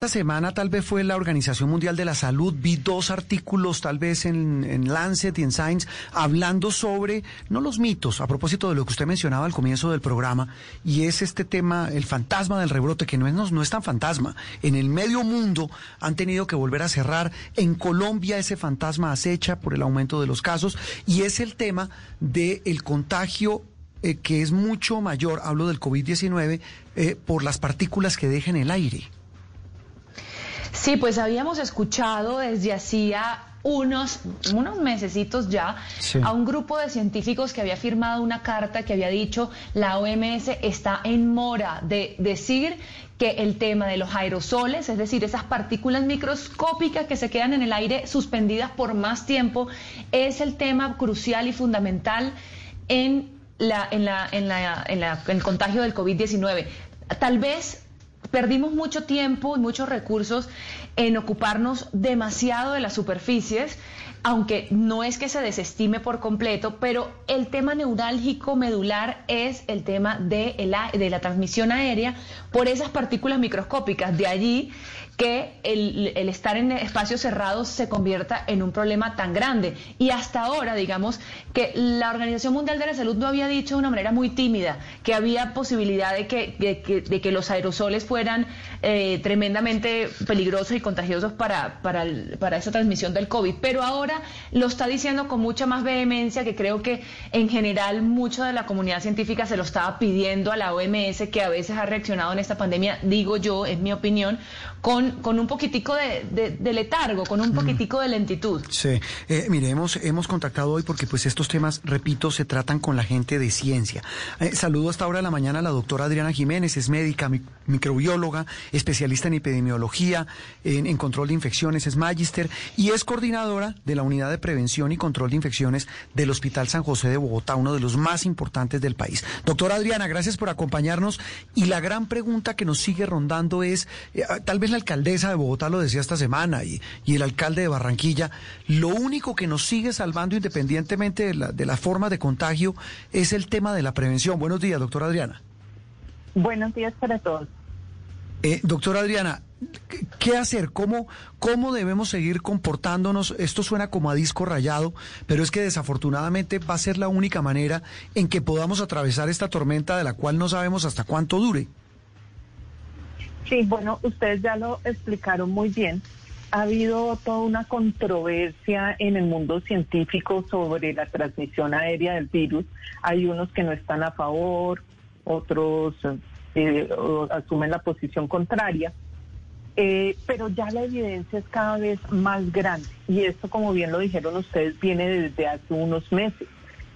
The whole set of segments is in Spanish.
Esta semana tal vez fue la Organización Mundial de la Salud, vi dos artículos tal vez en, Lancet y en Science hablando sobre, no los mitos, a propósito de lo que usted mencionaba al comienzo del programa, y es este tema, el fantasma del rebrote, que no es, tan fantasma. En el medio mundo han tenido que volver a cerrar, en Colombia ese fantasma acecha por el aumento de los casos, y es el tema del contagio eh, que es mucho mayor, hablo del COVID-19, eh, por las partículas que deja en el aire. Sí, pues habíamos escuchado desde hacía unos, unos mesecitos ya a un grupo de científicos que había firmado una carta que había dicho la OMS está en mora de decir que el tema de los aerosoles, es decir, esas partículas microscópicas que se quedan en el aire suspendidas por más tiempo, es el tema crucial y fundamental en, la, en, la, en, la, en, la, en el contagio del COVID-19. Tal vez perdimos mucho tiempo y muchos recursos en ocuparnos demasiado de las superficies, aunque no es que se desestime por completo, pero el tema neurálgico medular es el tema de, de la transmisión aérea por esas partículas microscópicas. De allí que el, estar en espacios cerrados se convierta en un problema tan grande. Y hasta ahora, digamos, que la Organización Mundial de la Salud no había dicho de una manera muy tímida que había posibilidad de que, de que, los aerosoles fueran eh, tremendamente peligrosos y contagiosos para, para, para esa transmisión del COVID. Pero ahora lo está diciendo con mucha más vehemencia que creo que en general mucha de la comunidad científica se lo estaba pidiendo a la OMS, que a veces ha reaccionado en esta pandemia, digo yo, es mi opinión, con con, un poquitico de, letargo, con un mm. poquitico de lentitud. Sí, eh, mire, hemos, contactado hoy porque pues estos temas, repito, se tratan con la gente de ciencia. Eh, saludo hasta ahora de la mañana a la doctora Adriana Jiménez, es médica, microbióloga, especialista en epidemiología, en, control de infecciones, es magíster y es coordinadora de la Unidad de Prevención y Control de Infecciones del Hospital San José de Bogotá, uno de los más importantes del país. Doctora Adriana, gracias por acompañarnos y la gran pregunta que nos sigue rondando es, eh, tal vez la alcaldesa de Bogotá lo decía esta semana y, el alcalde de Barranquilla, lo único que nos sigue salvando independientemente de la, de la forma de contagio es el tema de la prevención. Buenos días, doctora Adriana. Buenos días para todos. Eh, doctora Adriana, ¿qué hacer? ¿Cómo, ¿Cómo debemos seguir comportándonos? Esto suena como a disco rayado, pero es que desafortunadamente va a ser la única manera en que podamos atravesar esta tormenta de la cual no sabemos hasta cuánto dure. Sí, bueno, ustedes ya lo explicaron muy bien. Ha habido toda una controversia en el mundo científico sobre la transmisión aérea del virus. Hay unos que no están a favor, otros eh, asumen la posición contraria. Eh, pero ya la evidencia es cada vez más grande. Y esto, como bien lo dijeron ustedes, viene desde hace unos meses.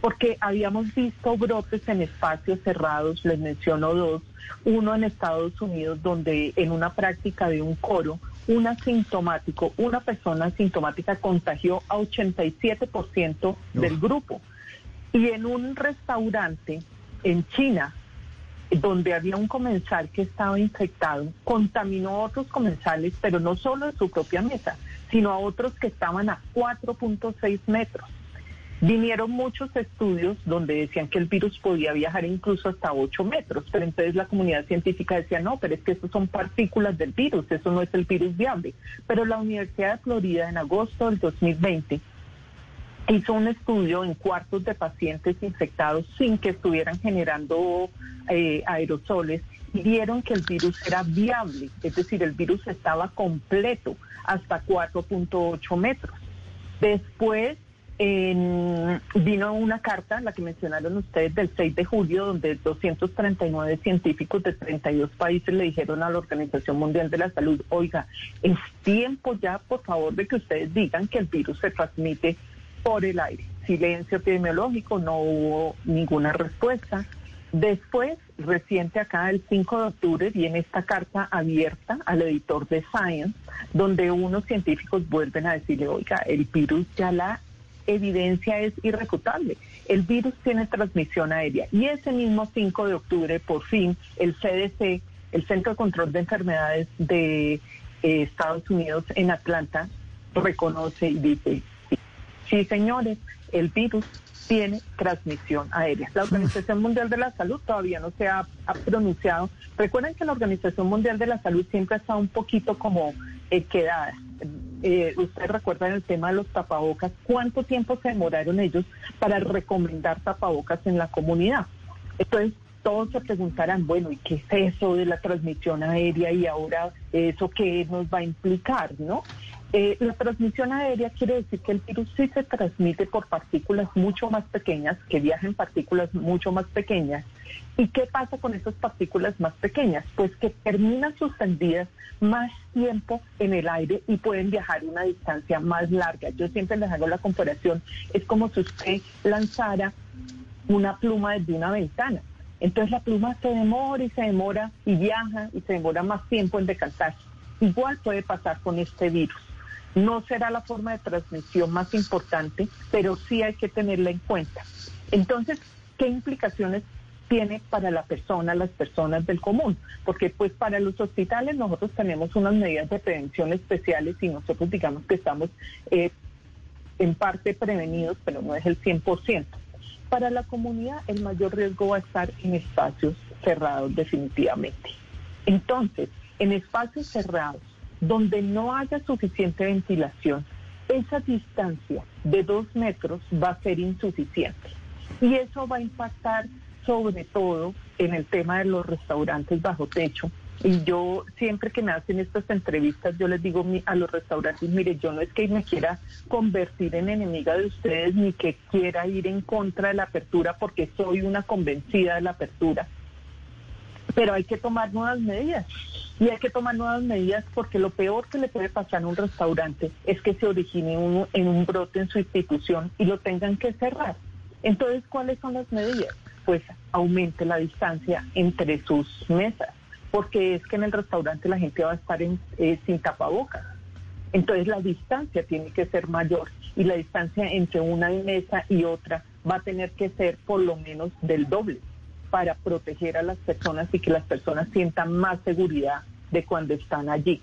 Porque habíamos visto brotes en espacios cerrados, les menciono dos, uno en Estados Unidos donde en una práctica de un coro, un asintomático, una persona asintomática contagió a 87% del grupo. Y en un restaurante en China, donde había un comensal que estaba infectado, contaminó a otros comensales, pero no solo en su propia mesa, sino a otros que estaban a 4.6 metros. Vinieron muchos estudios donde decían que el virus podía viajar incluso hasta 8 metros, pero entonces la comunidad científica decía, no, pero es que estos son partículas del virus, eso no es el virus viable. Pero la Universidad de Florida en agosto del 2020 hizo un estudio en cuartos de pacientes infectados sin que estuvieran generando eh, aerosoles y vieron que el virus era viable, es decir, el virus estaba completo hasta 4.8 metros. Después vino una carta, la que mencionaron ustedes, del 6 de julio, donde 239 científicos de 32 países le dijeron a la Organización Mundial de la Salud, oiga, es tiempo ya, por favor, de que ustedes digan que el virus se transmite por el aire. Silencio epidemiológico, no hubo ninguna respuesta. Después, reciente acá, el 5 de octubre, viene esta carta abierta al editor de Science, donde unos científicos vuelven a decirle, oiga, el virus ya la evidencia es irrefutable. El virus tiene transmisión aérea y ese mismo 5 de octubre, por fin, el CDC, el Centro de Control de Enfermedades de eh, Estados Unidos en Atlanta, reconoce y dice, Sí, señores, el virus tiene transmisión aérea. La Organización Mundial de la Salud todavía no se ha, pronunciado. Recuerden que la Organización Mundial de la Salud siempre ha estado un poquito como eh, quedada. Eh, ustedes recuerdan el tema de los tapabocas, cuánto tiempo se demoraron ellos para recomendar tapabocas en la comunidad. Entonces, todos se preguntarán, bueno, ¿y qué es eso de la transmisión aérea y ahora eso qué nos va a implicar, no? Eh, la transmisión aérea quiere decir que el virus sí se transmite por partículas mucho más pequeñas, que viajan partículas mucho más pequeñas. ¿Y qué pasa con esas partículas más pequeñas? Pues que terminan suspendidas más tiempo en el aire y pueden viajar una distancia más larga. Yo siempre les hago la comparación, es como si usted lanzara una pluma desde una ventana. Entonces la pluma se demora y se demora y viaja y se demora más tiempo en decantarse. Igual puede pasar con este virus. No será la forma de transmisión más importante, pero sí hay que tenerla en cuenta. Entonces, ¿qué implicaciones tiene para la persona, las personas del común? Porque pues para los hospitales nosotros tenemos unas medidas de prevención especiales y nosotros digamos que estamos eh, en parte prevenidos, pero no es el 100%. Para la comunidad el mayor riesgo va a estar en espacios cerrados definitivamente. Entonces, en espacios cerrados, donde no haya suficiente ventilación, esa distancia de dos metros va a ser insuficiente. Y eso va a impactar sobre todo en el tema de los restaurantes bajo techo. Y yo siempre que me hacen estas entrevistas, yo les digo a los restaurantes, mire, yo no es que me quiera convertir en enemiga de ustedes ni que quiera ir en contra de la apertura porque soy una convencida de la apertura pero hay que tomar nuevas medidas. Y hay que tomar nuevas medidas porque lo peor que le puede pasar a un restaurante es que se origine uno en un brote en su institución y lo tengan que cerrar. Entonces, ¿cuáles son las medidas? Pues aumente la distancia entre sus mesas, porque es que en el restaurante la gente va a estar en, eh, sin tapabocas. Entonces la distancia tiene que ser mayor y la distancia entre una mesa y otra va a tener que ser por lo menos del doble para proteger a las personas y que las personas sientan más seguridad de cuando están allí.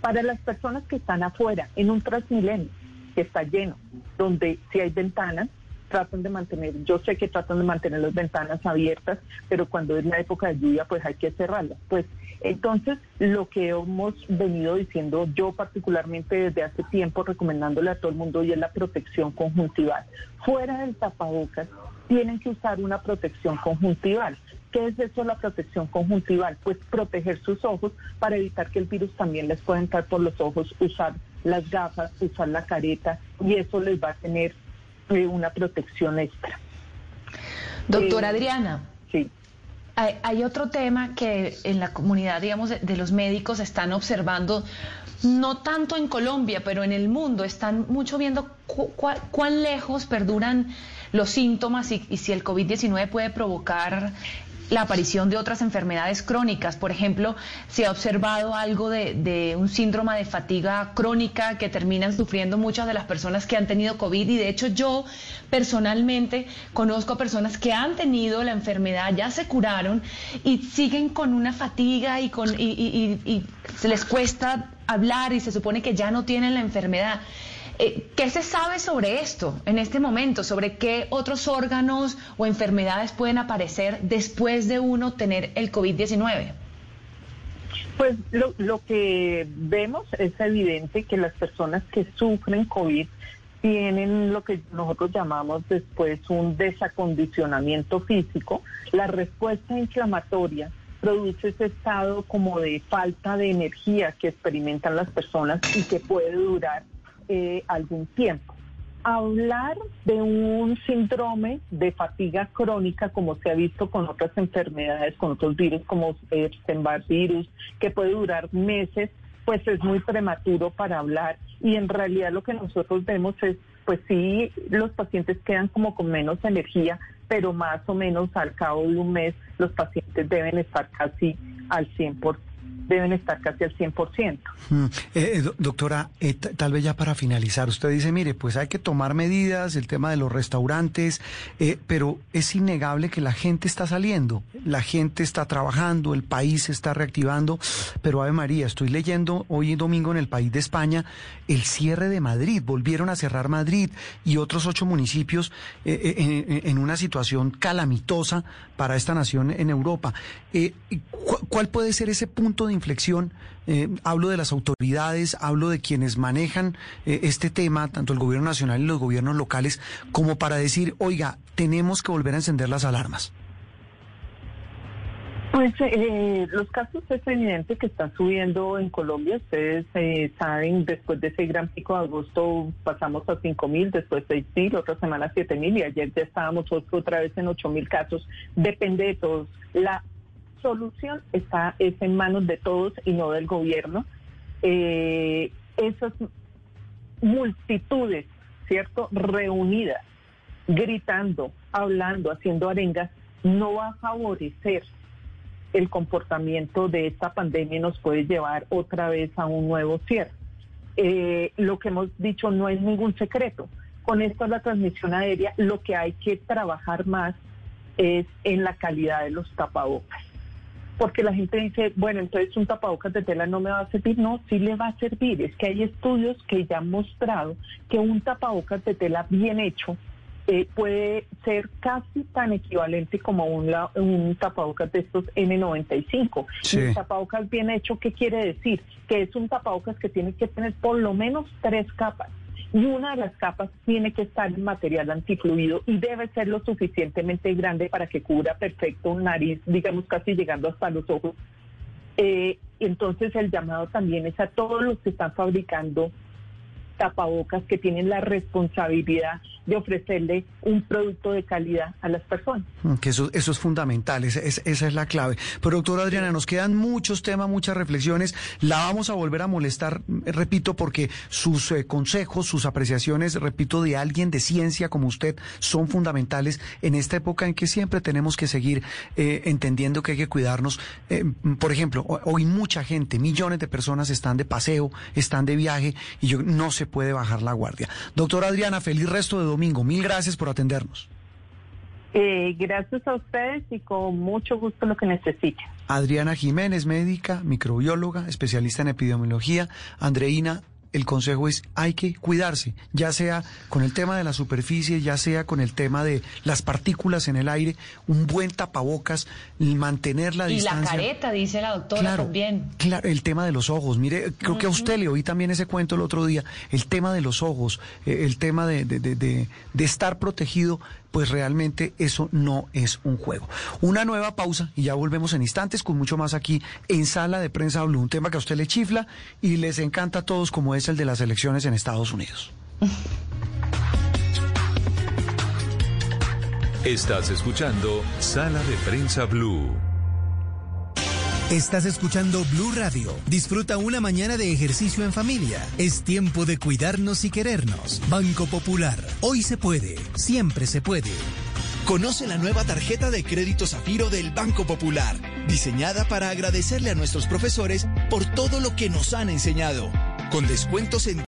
Para las personas que están afuera, en un Transmilenio que está lleno, donde si hay ventanas, tratan de mantener, yo sé que tratan de mantener las ventanas abiertas, pero cuando es la época de lluvia, pues hay que cerrarlas. Pues entonces, lo que hemos venido diciendo yo particularmente desde hace tiempo, recomendándole a todo el mundo, y es la protección conjuntival. Fuera del tapabocas, tienen que usar una protección conjuntival. ¿Qué es eso la protección conjuntival? Pues proteger sus ojos para evitar que el virus también les pueda entrar por los ojos, usar las gafas, usar la careta y eso les va a tener una protección extra. Doctora eh, Adriana. Sí. Hay, otro tema que en la comunidad, digamos, de, los médicos están observando, no tanto en Colombia, pero en el mundo, están mucho viendo cuán lejos perduran los síntomas y, y si el COVID-19 puede provocar la aparición de otras enfermedades crónicas. Por ejemplo, se ha observado algo de, un síndrome de fatiga crónica que terminan sufriendo muchas de las personas que han tenido COVID y de hecho yo personalmente conozco personas que han tenido la enfermedad, ya se curaron y siguen con una fatiga y, con, y se les cuesta hablar y se supone que ya no tienen la enfermedad. Eh, ¿Qué se sabe sobre esto en este momento? ¿Sobre qué otros órganos o enfermedades pueden aparecer después de uno tener el COVID-19? Pues lo, lo que vemos es evidente que las personas que sufren COVID tienen lo que nosotros llamamos después un desacondicionamiento físico. La respuesta inflamatoria produce ese estado como de falta de energía que experimentan las personas y que puede durar eh, algún tiempo. Hablar de un síndrome de fatiga crónica, como se ha visto con otras enfermedades, con otros virus como el virus, que puede durar meses, pues es muy prematuro para hablar. Y en realidad lo que nosotros vemos es, pues sí, los pacientes quedan como con menos energía, pero más o menos al cabo de un mes los pacientes deben estar casi al 100%. Deben estar casi al 100%. Mm. Eh, eh doctora, eh, tal vez ya para finalizar, usted dice, mire, pues hay que tomar medidas, el tema de los restaurantes, pero es innegable que la gente está saliendo, la gente está trabajando, el país se está reactivando, pero Ave María, estoy leyendo hoy domingo en el país de España el cierre de Madrid, volvieron a cerrar Madrid y otros ocho municipios en, una situación calamitosa para esta nación en Europa. ¿Cuál puede ser ese punto de inflexión. Eh, hablo de las autoridades, hablo de quienes manejan eh, este tema, tanto el gobierno nacional y los gobiernos locales, como para decir, oiga, tenemos que volver a encender las alarmas. Pues eh, los casos es evidente que están subiendo en Colombia. Ustedes saben, después de ese gran pico de agosto pasamos a 5 mil, después 6 mil, otra semana 7 mil y ayer ya estábamos otra vez en 8 mil casos. Depende de todos. La solución está es en manos de todos y no del gobierno. Eh, esas multitudes, ¿cierto? Reunidas, gritando, hablando, haciendo arengas, no va a favorecer el comportamiento de esta pandemia y nos puede llevar otra vez a un nuevo cierre. Eh, lo que hemos dicho no es ningún secreto. Con esto la transmisión aérea, lo que hay que trabajar más es en la calidad de los tapabocas porque la gente dice, bueno, entonces un tapabocas de tela no me va a servir. No, sí le va a servir. Es que hay estudios que ya han mostrado que un tapabocas de tela bien hecho eh, puede ser casi tan equivalente como un, un tapabocas de estos N95. Y un tapabocas bien hecho, ¿qué quiere decir? Que es un tapabocas que tiene que tener por lo menos tres capas y una de las capas tiene que estar en material antifluido y debe ser lo suficientemente grande para que cubra perfecto nariz, digamos casi llegando hasta los ojos. Eh, entonces el llamado también es a todos los que están fabricando tapabocas que tienen la responsabilidad de ofrecerle un producto de calidad a las personas. Mm, que eso, es fundamental, esa, es la clave. Pero doctora Adriana, nos quedan muchos temas, muchas reflexiones. La vamos a volver a molestar, mm, repito, porque sus eh, consejos, sus apreciaciones, repito, de alguien de ciencia como usted, son fundamentales en esta época en que siempre tenemos que seguir eh, entendiendo que hay que cuidarnos. Eh, mm, por ejemplo, hoy mucha gente, millones de personas están de paseo, están de viaje y yo no se puede bajar la guardia. Doctora Adriana, feliz resto de domingo. Mil gracias por atendernos. Eh, gracias a ustedes y con mucho gusto lo que necesiten. Adriana Jiménez, médica, microbióloga, especialista en epidemiología. Andreina, el consejo es hay que cuidarse, ya sea con el tema de la superficie, ya sea con el tema de las partículas en el aire, un buen tapabocas, mantener la distancia. Y la careta, dice la doctora también. Claro, el tema de los ojos. Mire, creo que a usted le oí también ese cuento el otro día, el tema de los ojos, eh, el tema de, de, de, de estar protegido pues realmente eso no es un juego. Una nueva pausa y ya volvemos en instantes con mucho más aquí en Sala de Prensa Blue, un tema que a usted le chifla y les encanta a todos como es el de las elecciones en Estados Unidos. Estás escuchando Sala de Prensa Blue. Estás escuchando Blue Radio. Disfruta una mañana de ejercicio en familia. Es tiempo de cuidarnos y querernos. Banco Popular. Hoy se puede. Siempre se puede. Conoce la nueva tarjeta de crédito Zafiro del Banco Popular, diseñada para agradecerle a nuestros profesores por todo lo que nos han enseñado, con descuentos en